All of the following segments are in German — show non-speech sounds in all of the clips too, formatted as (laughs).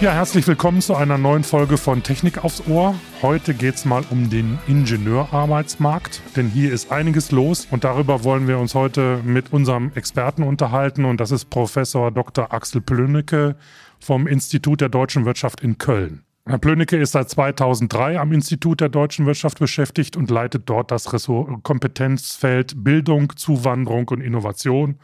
Ja, herzlich willkommen zu einer neuen Folge von Technik aufs Ohr. Heute geht es mal um den Ingenieurarbeitsmarkt, denn hier ist einiges los und darüber wollen wir uns heute mit unserem Experten unterhalten und das ist Professor Dr. Axel Plönnecke vom Institut der deutschen Wirtschaft in Köln. Herr Plönnecke ist seit 2003 am Institut der deutschen Wirtschaft beschäftigt und leitet dort das Ressort Kompetenzfeld Bildung, Zuwanderung und Innovation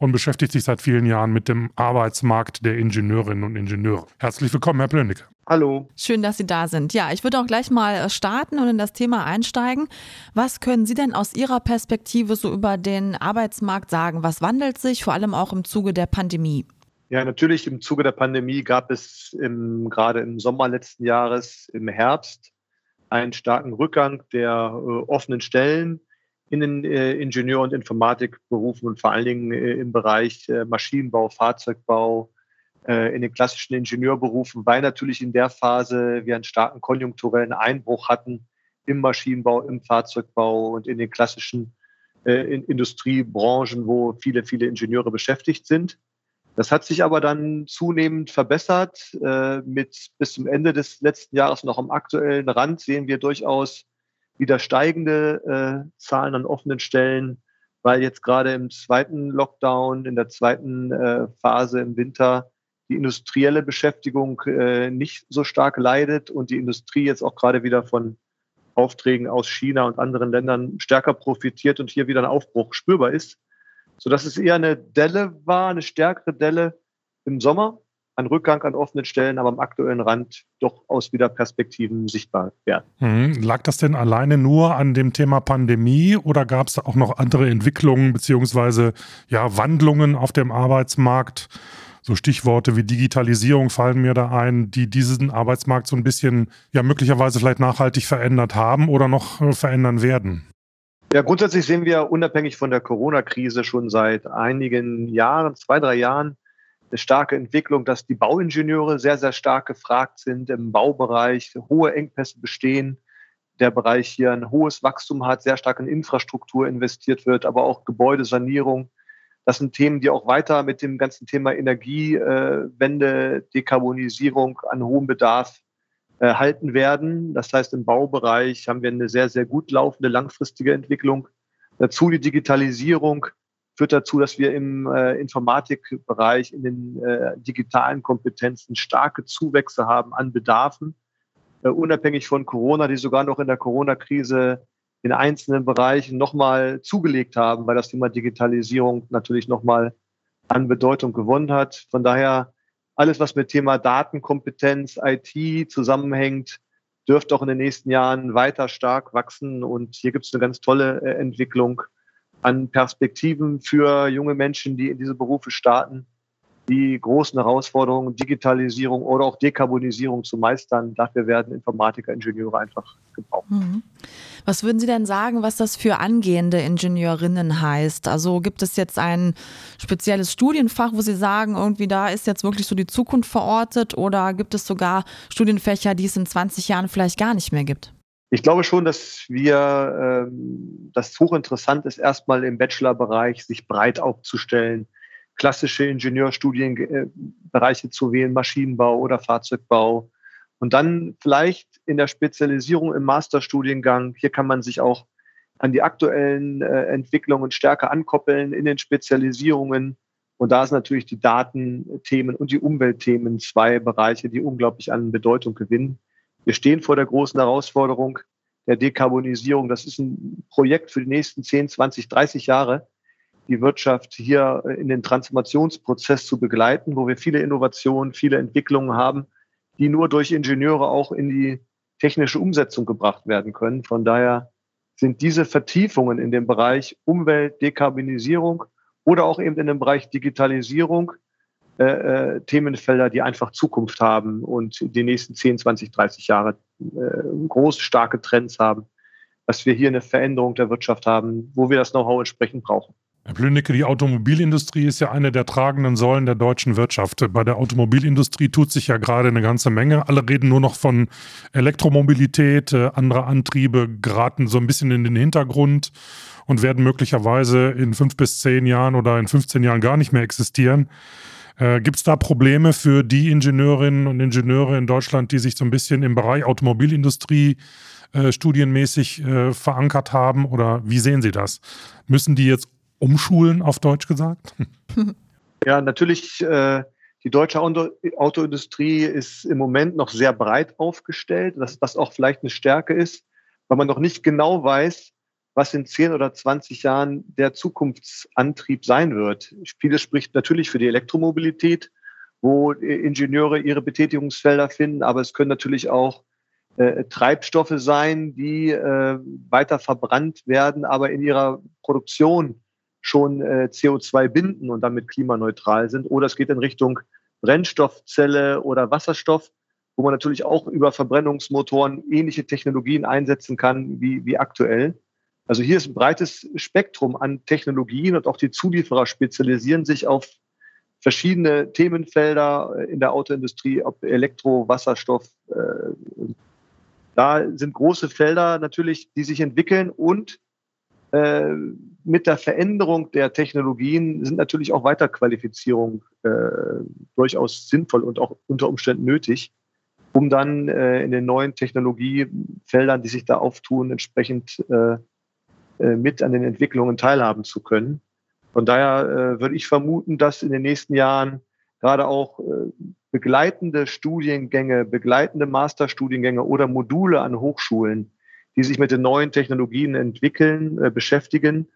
und beschäftigt sich seit vielen Jahren mit dem Arbeitsmarkt der Ingenieurinnen und Ingenieure. Herzlich willkommen, Herr Plönicke. Hallo. Schön, dass Sie da sind. Ja, ich würde auch gleich mal äh, starten und in das Thema einsteigen. Was können Sie denn aus Ihrer Perspektive so über den Arbeitsmarkt sagen? Was wandelt sich, vor allem auch im Zuge der Pandemie? Ja, natürlich im Zuge der Pandemie gab es im, gerade im Sommer letzten Jahres, im Herbst, einen starken Rückgang der äh, offenen Stellen in den äh, Ingenieur- und Informatikberufen und vor allen Dingen äh, im Bereich äh, Maschinenbau, Fahrzeugbau, in den klassischen Ingenieurberufen, weil natürlich in der Phase wir einen starken konjunkturellen Einbruch hatten im Maschinenbau, im Fahrzeugbau und in den klassischen in Industriebranchen, wo viele, viele Ingenieure beschäftigt sind. Das hat sich aber dann zunehmend verbessert. Mit bis zum Ende des letzten Jahres noch am aktuellen Rand sehen wir durchaus wieder steigende äh, Zahlen an offenen Stellen, weil jetzt gerade im zweiten Lockdown, in der zweiten äh, Phase im Winter die industrielle Beschäftigung äh, nicht so stark leidet und die Industrie jetzt auch gerade wieder von Aufträgen aus China und anderen Ländern stärker profitiert und hier wieder ein Aufbruch spürbar ist, sodass es eher eine Delle war, eine stärkere Delle im Sommer ein Rückgang an offenen Stellen, aber am aktuellen Rand durchaus wieder Perspektiven sichtbar werden. Mhm. Lag das denn alleine nur an dem Thema Pandemie oder gab es auch noch andere Entwicklungen bzw. ja, Wandlungen auf dem Arbeitsmarkt? So Stichworte wie Digitalisierung fallen mir da ein, die diesen Arbeitsmarkt so ein bisschen, ja, möglicherweise vielleicht nachhaltig verändert haben oder noch äh, verändern werden. Ja, grundsätzlich sehen wir unabhängig von der Corona-Krise schon seit einigen Jahren, zwei, drei Jahren, eine starke Entwicklung, dass die Bauingenieure sehr, sehr stark gefragt sind im Baubereich, hohe Engpässe bestehen, der Bereich hier ein hohes Wachstum hat, sehr stark in Infrastruktur investiert wird, aber auch Gebäudesanierung. Das sind Themen, die auch weiter mit dem ganzen Thema Energiewende, Dekarbonisierung an hohem Bedarf äh, halten werden. Das heißt, im Baubereich haben wir eine sehr, sehr gut laufende langfristige Entwicklung. Dazu die Digitalisierung, führt dazu, dass wir im äh, Informatikbereich, in den äh, digitalen Kompetenzen starke Zuwächse haben an Bedarfen, äh, unabhängig von Corona, die sogar noch in der Corona-Krise in einzelnen Bereichen nochmal zugelegt haben, weil das Thema Digitalisierung natürlich nochmal an Bedeutung gewonnen hat. Von daher alles, was mit Thema Datenkompetenz, IT zusammenhängt, dürfte auch in den nächsten Jahren weiter stark wachsen. Und hier gibt es eine ganz tolle äh, Entwicklung an Perspektiven für junge Menschen, die in diese Berufe starten, die großen Herausforderungen, Digitalisierung oder auch Dekarbonisierung zu meistern. Dafür werden Informatiker, Ingenieure einfach gebraucht. Mhm. Was würden Sie denn sagen, was das für angehende Ingenieurinnen heißt? Also gibt es jetzt ein spezielles Studienfach, wo Sie sagen, irgendwie da ist jetzt wirklich so die Zukunft verortet oder gibt es sogar Studienfächer, die es in 20 Jahren vielleicht gar nicht mehr gibt? Ich glaube schon, dass wir, ähm, das hochinteressant ist, erstmal im Bachelorbereich sich breit aufzustellen, klassische Ingenieurstudienbereiche zu wählen, Maschinenbau oder Fahrzeugbau. Und dann vielleicht in der Spezialisierung im Masterstudiengang, hier kann man sich auch an die aktuellen äh, Entwicklungen stärker ankoppeln in den Spezialisierungen. Und da sind natürlich die Datenthemen und die Umweltthemen zwei Bereiche, die unglaublich an Bedeutung gewinnen. Wir stehen vor der großen Herausforderung der Dekarbonisierung. Das ist ein Projekt für die nächsten 10, 20, 30 Jahre, die Wirtschaft hier in den Transformationsprozess zu begleiten, wo wir viele Innovationen, viele Entwicklungen haben, die nur durch Ingenieure auch in die technische Umsetzung gebracht werden können. Von daher sind diese Vertiefungen in dem Bereich Umwelt, Dekarbonisierung oder auch eben in dem Bereich Digitalisierung äh, äh, Themenfelder, die einfach Zukunft haben und die nächsten 10, 20, 30 Jahre äh, große, starke Trends haben, dass wir hier eine Veränderung der Wirtschaft haben, wo wir das Know-how entsprechend brauchen. Herr Blünicke, die Automobilindustrie ist ja eine der tragenden Säulen der deutschen Wirtschaft. Bei der Automobilindustrie tut sich ja gerade eine ganze Menge. Alle reden nur noch von Elektromobilität, äh, andere Antriebe geraten so ein bisschen in den Hintergrund und werden möglicherweise in fünf bis zehn Jahren oder in 15 Jahren gar nicht mehr existieren. Äh, Gibt es da Probleme für die Ingenieurinnen und Ingenieure in Deutschland, die sich so ein bisschen im Bereich Automobilindustrie äh, studienmäßig äh, verankert haben? Oder wie sehen Sie das? Müssen die jetzt umschulen, auf Deutsch gesagt? (laughs) Ja, natürlich. Äh, die deutsche Autoindustrie ist im Moment noch sehr breit aufgestellt, dass das auch vielleicht eine Stärke ist, weil man noch nicht genau weiß, was in 10 oder 20 Jahren der Zukunftsantrieb sein wird. Vieles spricht natürlich für die Elektromobilität, wo Ingenieure ihre Betätigungsfelder finden, aber es können natürlich auch äh, Treibstoffe sein, die äh, weiter verbrannt werden, aber in ihrer Produktion schon äh, CO2 binden und damit klimaneutral sind. Oder es geht in Richtung Brennstoffzelle oder Wasserstoff, wo man natürlich auch über Verbrennungsmotoren ähnliche Technologien einsetzen kann wie, wie aktuell. Also hier ist ein breites Spektrum an Technologien und auch die Zulieferer spezialisieren sich auf verschiedene Themenfelder in der Autoindustrie, ob Elektro, Wasserstoff. Äh, da sind große Felder natürlich, die sich entwickeln und äh, mit der Veränderung der Technologien sind natürlich auch Weiterqualifizierung äh, durchaus sinnvoll und auch unter Umständen nötig, um dann äh, in den neuen Technologiefeldern, die sich da auftun, entsprechend äh, äh, mit an den Entwicklungen teilhaben zu können. Von daher äh, würde ich vermuten, dass in den nächsten Jahren gerade auch begleitende Studiengänge, begleitende Masterstudiengänge oder Module an Hochschulen die sich mit den neuen Technologien entwickeln, äh, beschäftigen,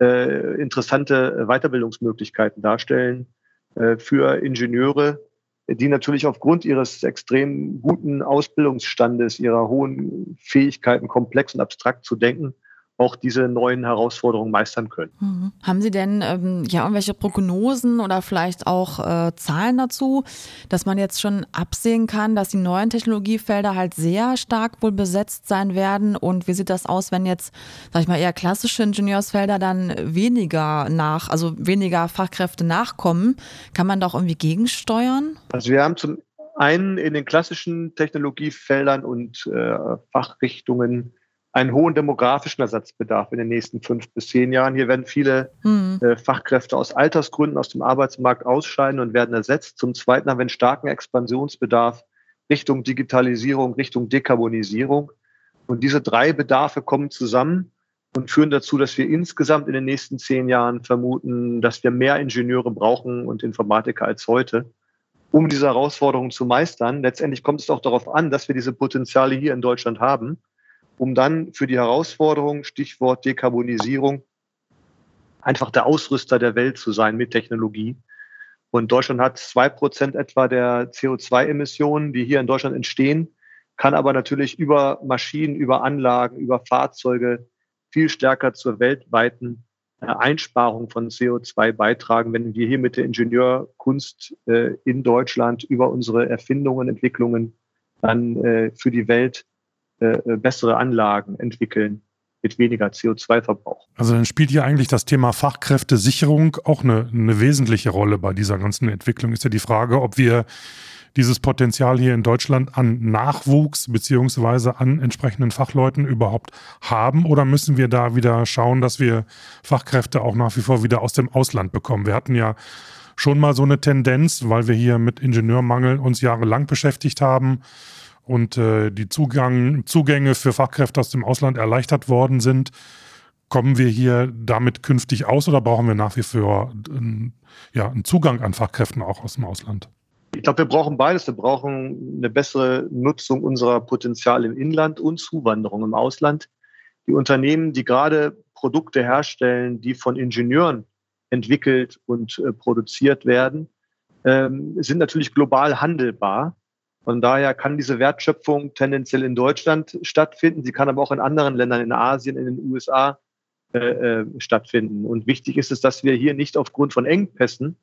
äh, interessante Weiterbildungsmöglichkeiten darstellen äh, für Ingenieure, die natürlich aufgrund ihres extrem guten Ausbildungsstandes, ihrer hohen Fähigkeiten, komplex und abstrakt zu denken, auch diese neuen Herausforderungen meistern können. Mhm. Haben Sie denn ähm, ja irgendwelche Prognosen oder vielleicht auch äh, Zahlen dazu, dass man jetzt schon absehen kann, dass die neuen Technologiefelder halt sehr stark wohl besetzt sein werden? Und wie sieht das aus, wenn jetzt, sag ich mal, eher klassische Ingenieursfelder dann weniger nach, also weniger Fachkräfte nachkommen? Kann man da auch irgendwie gegensteuern? Also wir haben zum einen in den klassischen Technologiefeldern und äh, Fachrichtungen einen hohen demografischen Ersatzbedarf in den nächsten fünf bis zehn Jahren. Hier werden viele mhm. äh, Fachkräfte aus Altersgründen aus dem Arbeitsmarkt ausscheiden und werden ersetzt. Zum Zweiten haben wir einen starken Expansionsbedarf Richtung Digitalisierung, Richtung Dekarbonisierung. Und diese drei Bedarfe kommen zusammen und führen dazu, dass wir insgesamt in den nächsten zehn Jahren vermuten, dass wir mehr Ingenieure brauchen und Informatiker als heute, um diese Herausforderungen zu meistern. Letztendlich kommt es auch darauf an, dass wir diese Potenziale hier in Deutschland haben um dann für die Herausforderung, Stichwort Dekarbonisierung, einfach der Ausrüster der Welt zu sein mit Technologie. Und Deutschland hat zwei Prozent etwa der CO2-Emissionen, die hier in Deutschland entstehen, kann aber natürlich über Maschinen, über Anlagen, über Fahrzeuge viel stärker zur weltweiten äh, Einsparung von CO2 beitragen, wenn wir hier mit der Ingenieurkunst äh, in Deutschland über unsere Erfindungen, Entwicklungen dann äh, für die Welt äh, äh, bessere Anlagen entwickeln mit weniger CO2-Verbrauch. Also dann spielt hier eigentlich das Thema Fachkräftesicherung auch eine, eine wesentliche Rolle bei dieser ganzen Entwicklung. Ist ja die Frage, ob wir dieses Potenzial hier in Deutschland an Nachwuchs beziehungsweise an entsprechenden Fachleuten überhaupt haben oder müssen wir da wieder schauen, dass wir Fachkräfte auch nach wie vor wieder aus dem Ausland bekommen? Wir hatten ja schon mal so eine Tendenz, weil wir hier mit Ingenieurmangel uns jahrelang beschäftigt haben, und äh, die Zugang, Zugänge für Fachkräfte aus dem Ausland erleichtert worden sind. Kommen wir hier damit künftig aus oder brauchen wir nach wie vor äh, ja, einen Zugang an Fachkräften auch aus dem Ausland? Ich glaube, wir brauchen beides. Wir brauchen eine bessere Nutzung unserer Potenziale im Inland und Zuwanderung im Ausland. Die Unternehmen, die gerade Produkte herstellen, die von Ingenieuren entwickelt und äh, produziert werden, ähm, sind natürlich global handelbar. Von daher kann diese Wertschöpfung tendenziell in Deutschland stattfinden. Sie kann aber auch in anderen Ländern, in Asien, in den USA äh, äh, stattfinden. Und wichtig ist es, dass wir hier nicht aufgrund von Engpässen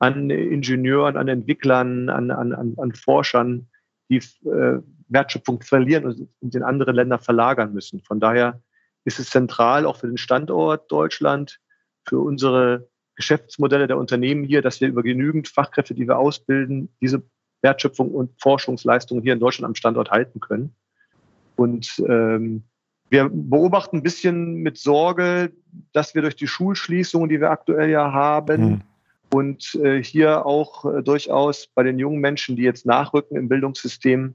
an Ingenieuren, an Entwicklern, an, an, an Forschern die äh, Wertschöpfung verlieren und in andere Länder verlagern müssen. Von daher ist es zentral auch für den Standort Deutschland, für unsere Geschäftsmodelle der Unternehmen hier, dass wir über genügend Fachkräfte, die wir ausbilden, diese Wertschöpfung und Forschungsleistungen hier in Deutschland am Standort halten können. Und ähm, wir beobachten ein bisschen mit Sorge, dass wir durch die Schulschließungen, die wir aktuell ja haben, mhm. und äh, hier auch äh, durchaus bei den jungen Menschen, die jetzt nachrücken im Bildungssystem,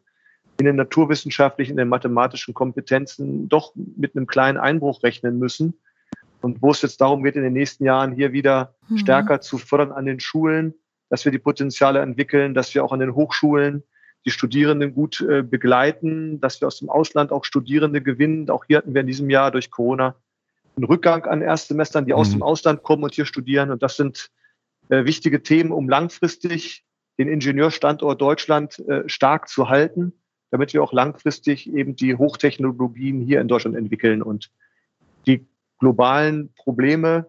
in den naturwissenschaftlichen, in den mathematischen Kompetenzen doch mit einem kleinen Einbruch rechnen müssen. Und wo es jetzt darum geht, in den nächsten Jahren hier wieder mhm. stärker zu fördern an den Schulen, dass wir die Potenziale entwickeln, dass wir auch an den Hochschulen die Studierenden gut äh, begleiten, dass wir aus dem Ausland auch Studierende gewinnen. Auch hier hatten wir in diesem Jahr durch Corona einen Rückgang an Erstsemestern, die mhm. aus dem Ausland kommen und hier studieren. Und das sind äh, wichtige Themen, um langfristig den Ingenieurstandort Deutschland äh, stark zu halten damit wir auch langfristig eben die Hochtechnologien hier in Deutschland entwickeln und die globalen Probleme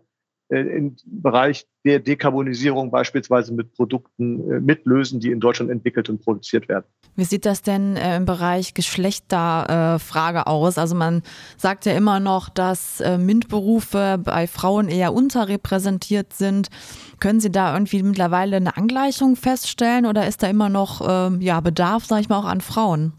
im Bereich der Dekarbonisierung beispielsweise mit Produkten äh, mitlösen, die in Deutschland entwickelt und produziert werden. Wie sieht das denn äh, im Bereich Geschlechterfrage aus? Also man sagt ja immer noch, dass MINT-Berufe bei Frauen eher unterrepräsentiert sind. Können Sie da irgendwie mittlerweile eine Angleichung feststellen oder ist da immer noch ähm, ja, Bedarf, sage ich mal, auch an Frauen?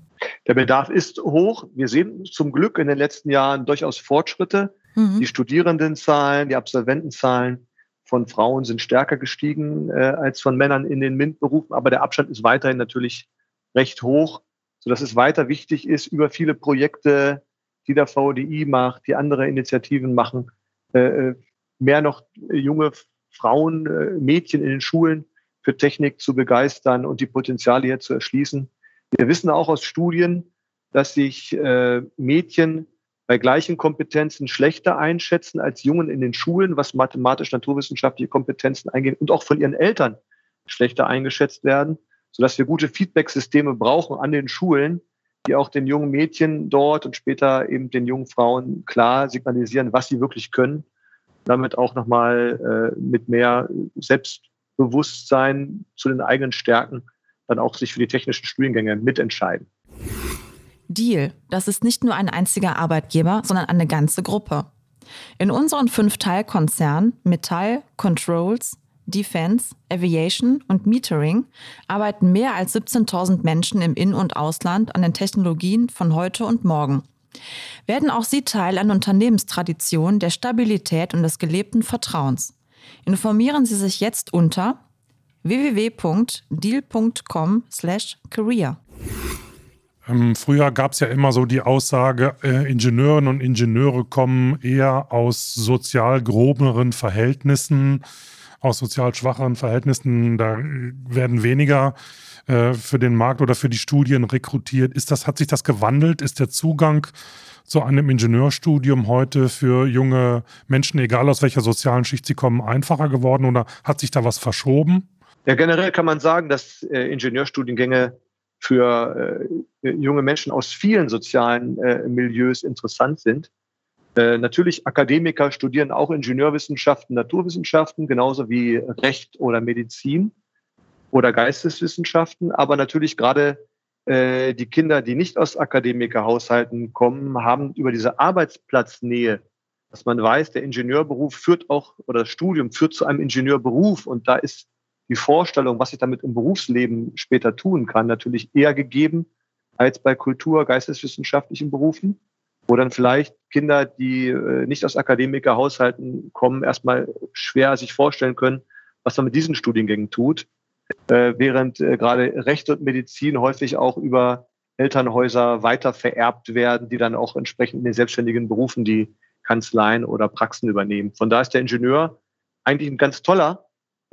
Der Bedarf ist hoch. Wir sehen zum Glück in den letzten Jahren durchaus Fortschritte. Mhm. Die Studierendenzahlen, die Absolventenzahlen von Frauen sind stärker gestiegen äh, als von Männern in den MINT-Berufen, aber der Abstand ist weiterhin natürlich recht hoch, sodass es weiter wichtig ist, über viele Projekte, die der VDI macht, die andere Initiativen machen, äh, äh, mehr noch junge Frauen, äh, Mädchen in den Schulen für Technik zu begeistern und die Potenziale hier zu erschließen. Wir wissen auch aus Studien, dass sich äh, Mädchen bei gleichen Kompetenzen schlechter einschätzen als Jungen in den Schulen, was mathematisch-naturwissenschaftliche Kompetenzen eingeht und auch von ihren Eltern schlechter eingeschätzt werden, sodass wir gute Feedback-Systeme brauchen an den Schulen, die auch den jungen Mädchen dort und später eben den jungen Frauen klar signalisieren, was sie wirklich können, damit auch nochmal äh, mit mehr Selbstbewusstsein zu den eigenen Stärken dann auch sich für die technischen Studiengänge mitentscheiden. Deal, das ist nicht nur ein einziger Arbeitgeber, sondern eine ganze Gruppe. In unseren fünf Teilkonzernen Metall, Controls, Defense, Aviation und Metering arbeiten mehr als 17.000 Menschen im In- und Ausland an den Technologien von heute und morgen. Werden auch Sie Teil einer Unternehmenstradition der Stabilität und des gelebten Vertrauens? Informieren Sie sich jetzt unter www.deal.com/career. Ähm, früher gab es ja immer so die Aussage, äh, Ingenieurinnen und Ingenieure kommen eher aus sozial groberen Verhältnissen, aus sozial schwacheren Verhältnissen. Da werden weniger äh, für den Markt oder für die Studien rekrutiert. Ist das, hat sich das gewandelt? Ist der Zugang zu einem Ingenieurstudium heute für junge Menschen, egal aus welcher sozialen Schicht sie kommen, einfacher geworden oder hat sich da was verschoben? Ja, generell kann man sagen, dass äh, Ingenieurstudiengänge für äh, junge Menschen aus vielen sozialen äh, Milieus interessant sind. Äh, natürlich, Akademiker studieren auch Ingenieurwissenschaften, Naturwissenschaften, genauso wie Recht oder Medizin oder Geisteswissenschaften. Aber natürlich gerade äh, die Kinder, die nicht aus Akademikerhaushalten kommen, haben über diese Arbeitsplatznähe, dass man weiß, der Ingenieurberuf führt auch, oder das Studium führt zu einem Ingenieurberuf und da ist die Vorstellung, was ich damit im Berufsleben später tun kann, natürlich eher gegeben als bei Kultur-, geisteswissenschaftlichen Berufen, wo dann vielleicht Kinder, die äh, nicht aus Akademikerhaushalten kommen, erstmal schwer sich vorstellen können, was man mit diesen Studiengängen tut, äh, während äh, gerade Recht und Medizin häufig auch über Elternhäuser weiter vererbt werden, die dann auch entsprechend in den selbstständigen Berufen die Kanzleien oder Praxen übernehmen. Von da ist der Ingenieur eigentlich ein ganz toller,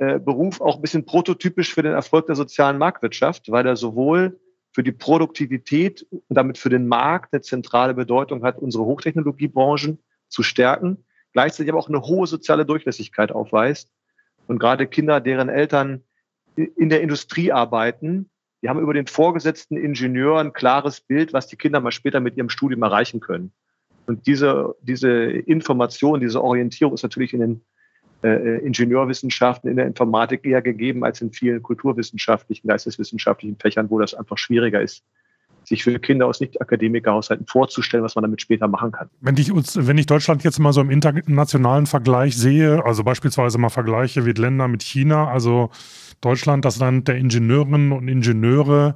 äh, Beruf auch ein bisschen prototypisch für den Erfolg der sozialen Marktwirtschaft, weil er sowohl für die Produktivität und damit für den Markt eine zentrale Bedeutung hat, unsere Hochtechnologiebranchen zu stärken, gleichzeitig aber auch eine hohe soziale Durchlässigkeit aufweist. Und gerade Kinder, deren Eltern in der Industrie arbeiten, die haben über den vorgesetzten Ingenieur ein klares Bild, was die Kinder mal später mit ihrem Studium erreichen können. Und diese, diese Information, diese Orientierung ist natürlich in den äh, Ingenieurwissenschaften in der Informatik eher gegeben als in vielen kulturwissenschaftlichen, geisteswissenschaftlichen Fächern, wo das einfach schwieriger ist, sich für Kinder aus Nicht-Akademikerhaushalten vorzustellen, was man damit später machen kann. Wenn ich, wenn ich Deutschland jetzt mal so im internationalen Vergleich sehe, also beispielsweise mal vergleiche mit Ländern mit China, also Deutschland, das Land der Ingenieurinnen und Ingenieure,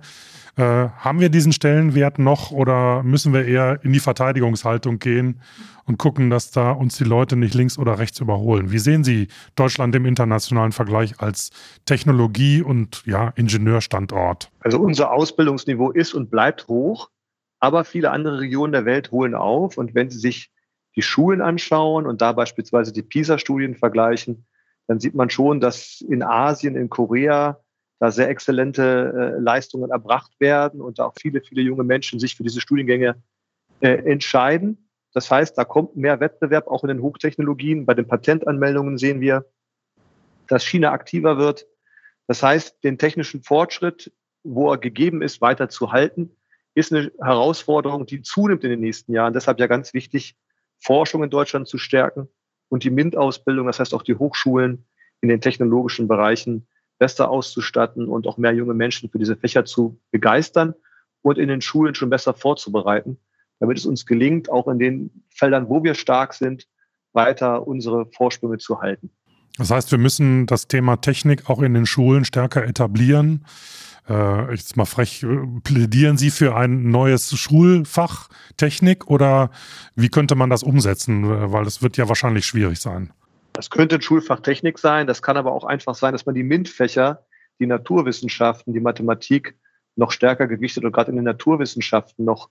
Äh, haben wir diesen Stellenwert noch oder müssen wir eher in die Verteidigungshaltung gehen und gucken, dass da uns die Leute nicht links oder rechts überholen? Wie sehen Sie Deutschland im internationalen Vergleich als Technologie- und ja, Ingenieurstandort? Also unser Ausbildungsniveau ist und bleibt hoch, aber viele andere Regionen der Welt holen auf. Und wenn Sie sich die Schulen anschauen und da beispielsweise die PISA-Studien vergleichen, dann sieht man schon, dass in Asien, in Korea da sehr exzellente äh, Leistungen erbracht werden und da auch viele, viele junge Menschen sich für diese Studiengänge äh, entscheiden. Das heißt, da kommt mehr Wettbewerb auch in den Hochtechnologien. Bei den Patentanmeldungen sehen wir, dass China aktiver wird. Das heißt, den technischen Fortschritt, wo er gegeben ist, weiter zu halten, ist eine Herausforderung, die zunimmt in den nächsten Jahren. Deshalb ja ganz wichtig, Forschung in Deutschland zu stärken und die MINT-Ausbildung, das heißt auch die Hochschulen in den technologischen Bereichen besser auszustatten und auch mehr junge Menschen für diese Fächer zu begeistern und in den Schulen schon besser vorzubereiten, damit es uns gelingt, auch in den Feldern, wo wir stark sind, weiter unsere Vorsprünge zu halten. Das heißt, wir müssen das Thema Technik auch in den Schulen stärker etablieren äh, jetzt mal frech, äh, plädieren Sie für ein neues Schulfach Technik oder wie könnte man das umsetzen? Äh, weil das wird ja wahrscheinlich schwierig sein. Das könnte ein Schulfach Technik sein. Das kann aber auch einfach sein, dass man die MINT-Fächer, die Naturwissenschaften, die Mathematik noch stärker gewichtet und gerade in den Naturwissenschaften noch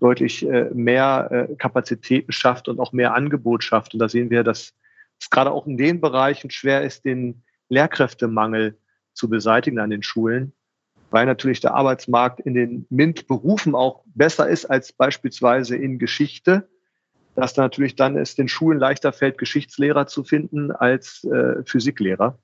deutlich äh, mehr äh, Kapazitäten schafft und auch mehr Angebot schafft. Und da sehen wir, dass es gerade auch in den Bereichen schwer ist, den Lehrkräftemangel zu beseitigen an den Schulen weil natürlich der Arbeitsmarkt in den MINT-Berufen auch besser ist als beispielsweise in Geschichte, dass da natürlich dann es den Schulen leichter fällt, Geschichtslehrer zu finden als äh, Physiklehrer.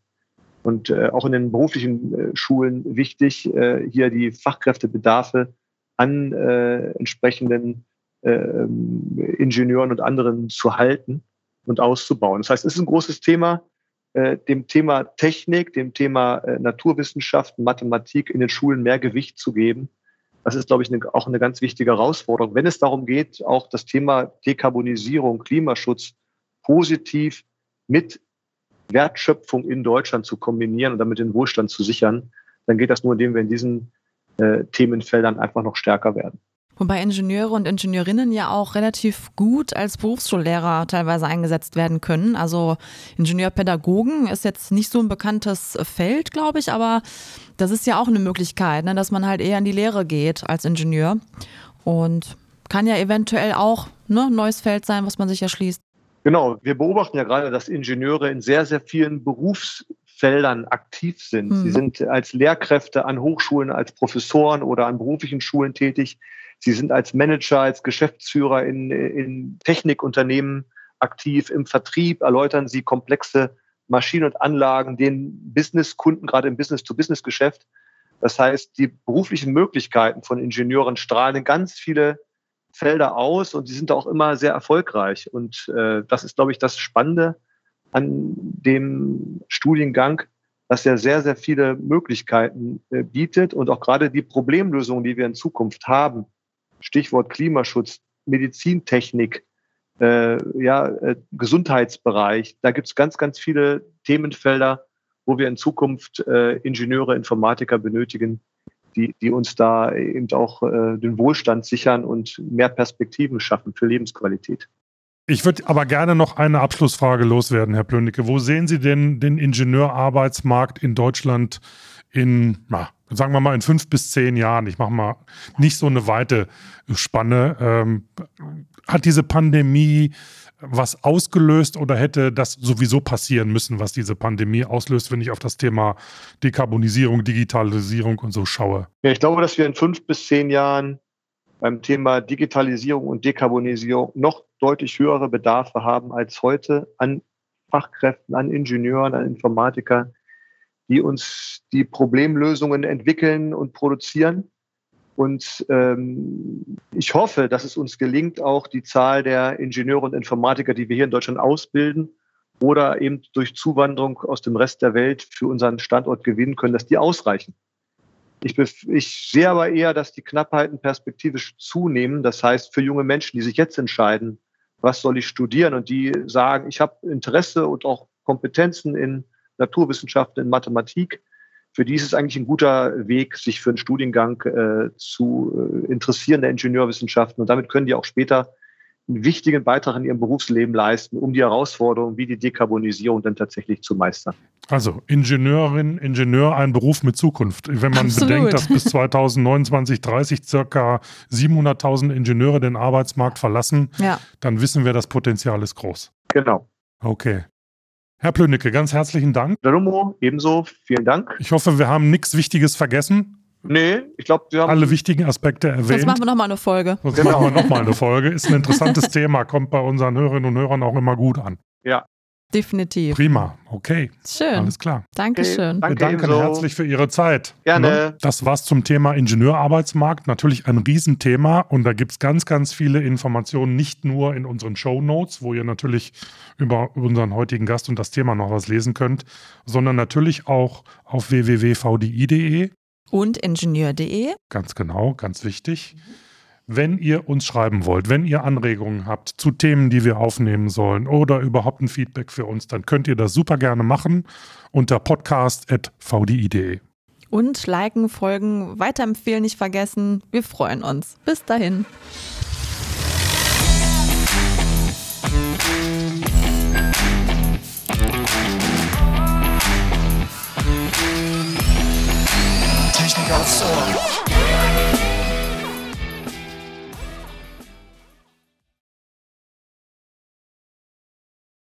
Und äh, auch in den beruflichen äh, Schulen wichtig, äh, hier die Fachkräftebedarfe an äh, entsprechenden äh, Ingenieuren und anderen zu halten und auszubauen. Das heißt, es ist ein großes Thema. Äh, dem Thema Technik, dem Thema Naturwissenschaften, Mathematik in den Schulen mehr Gewicht zu geben. Das ist, glaube ich, eine, auch eine ganz wichtige Herausforderung. Wenn es darum geht, auch das Thema Dekarbonisierung, Klimaschutz positiv mit Wertschöpfung in Deutschland zu kombinieren und damit den Wohlstand zu sichern, dann geht das nur, indem wir in diesen äh, Themenfeldern einfach noch stärker werden. Wobei Ingenieure und Ingenieurinnen ja auch relativ gut als Berufsschullehrer teilweise eingesetzt werden können. Also Ingenieurpädagogen ist jetzt nicht so ein bekanntes Feld, glaube ich, aber das ist ja auch eine Möglichkeit, ne, dass man halt eher in die Lehre geht als Ingenieur. Und kann ja eventuell auch ne, ein neues Feld sein, was man sich erschließt. Genau, wir beobachten ja gerade, dass Ingenieure in sehr, sehr vielen Berufsfeldern aktiv sind. Mhm. Sie sind als Lehrkräfte an Hochschulen, als Professoren oder an beruflichen Schulen tätig. Sie sind als Manager, als Geschäftsführer in, in Technikunternehmen aktiv, im Vertrieb erläutern Sie komplexe Maschinen und Anlagen den Businesskunden, gerade im Business-to-Business-Geschäft. Das heißt, die beruflichen Möglichkeiten von Ingenieuren strahlen in ganz viele Felder aus und die sind auch immer sehr erfolgreich. Und äh, das ist, glaube ich, das Spannende an dem Studiengang, dass er sehr, sehr viele Möglichkeiten äh, bietet und auch gerade die Problemlösungen, die wir in Zukunft haben, Stichwort Klimaschutz, Medizintechnik, äh, ja, äh, Gesundheitsbereich. Da gibt es ganz, ganz viele Themenfelder, wo wir in Zukunft äh, Ingenieure, Informatiker benötigen, die, die uns da eben auch äh, den Wohlstand sichern und mehr Perspektiven schaffen für Lebensqualität. Ich würde aber gerne noch eine Abschlussfrage loswerden, Herr Plönicke. Wo sehen Sie denn den Ingenieurarbeitsmarkt in Deutschland in, na, sagen wir mal, in fünf bis zehn Jahren, ich mache mal nicht so eine weite Spanne, ähm, hat diese Pandemie was ausgelöst oder hätte das sowieso passieren müssen, was diese Pandemie auslöst, wenn ich auf das Thema Dekarbonisierung, Digitalisierung und so schaue? Ja, ich glaube, dass wir in fünf bis zehn Jahren beim Thema Digitalisierung und Dekarbonisierung noch deutlich höhere Bedarfe haben als heute an Fachkräften, an Ingenieuren, an Informatikern, die uns die Problemlösungen entwickeln und produzieren. Und ähm, ich hoffe, dass es uns gelingt, auch die Zahl der Ingenieure und Informatiker, die wir hier in Deutschland ausbilden oder eben durch Zuwanderung aus dem Rest der Welt für unseren Standort gewinnen können, dass die ausreichen. Ich, ich sehe aber eher, dass die Knappheiten perspektivisch zunehmen. Das heißt, für junge Menschen, die sich jetzt entscheiden, was soll ich studieren und die sagen, ich habe Interesse und auch Kompetenzen in Naturwissenschaften, in Mathematik, für die ist es eigentlich ein guter Weg, sich für einen Studiengang äh, zu äh, interessieren der Ingenieurwissenschaften. Und damit können die auch später einen wichtigen Beitrag in ihrem Berufsleben leisten, um die Herausforderungen wie die Dekarbonisierung dann tatsächlich zu meistern. Also Ingenieurin, Ingenieur, ein Beruf mit Zukunft. Wenn man Absolut. bedenkt, dass bis 2029, 30 circa 700.000 Ingenieure den Arbeitsmarkt verlassen, ja. dann wissen wir, das Potenzial ist groß. Genau. Okay. Herr Plönicke, ganz herzlichen Dank. Darumo, ebenso, vielen Dank. Ich hoffe, wir haben nichts Wichtiges vergessen. Nee, ich glaube, wir haben. Alle wichtigen Aspekte erwähnt. Sonst machen wir nochmal eine Folge. Sonst genau. machen wir nochmal eine (laughs) Folge. Ist ein interessantes (laughs) Thema, kommt bei unseren Hörerinnen und Hörern auch immer gut an. Ja. Definitiv. Prima, okay. Schön. Alles klar. Dankeschön. Okay, wir danken herzlich für Ihre Zeit. Gerne. Ne? Das war's zum Thema Ingenieurarbeitsmarkt. Natürlich ein Riesenthema und da gibt es ganz, ganz viele Informationen, nicht nur in unseren Show Notes, wo ihr natürlich über unseren heutigen Gast und das Thema noch was lesen könnt, sondern natürlich auch auf www.vdi.de und ingenieur.de. Ganz genau, ganz wichtig. Wenn ihr uns schreiben wollt, wenn ihr Anregungen habt zu Themen, die wir aufnehmen sollen oder überhaupt ein Feedback für uns, dann könnt ihr das super gerne machen unter podcast.vdi.de. Und liken, folgen, weiterempfehlen nicht vergessen. Wir freuen uns. Bis dahin. Technik aufs Ohr.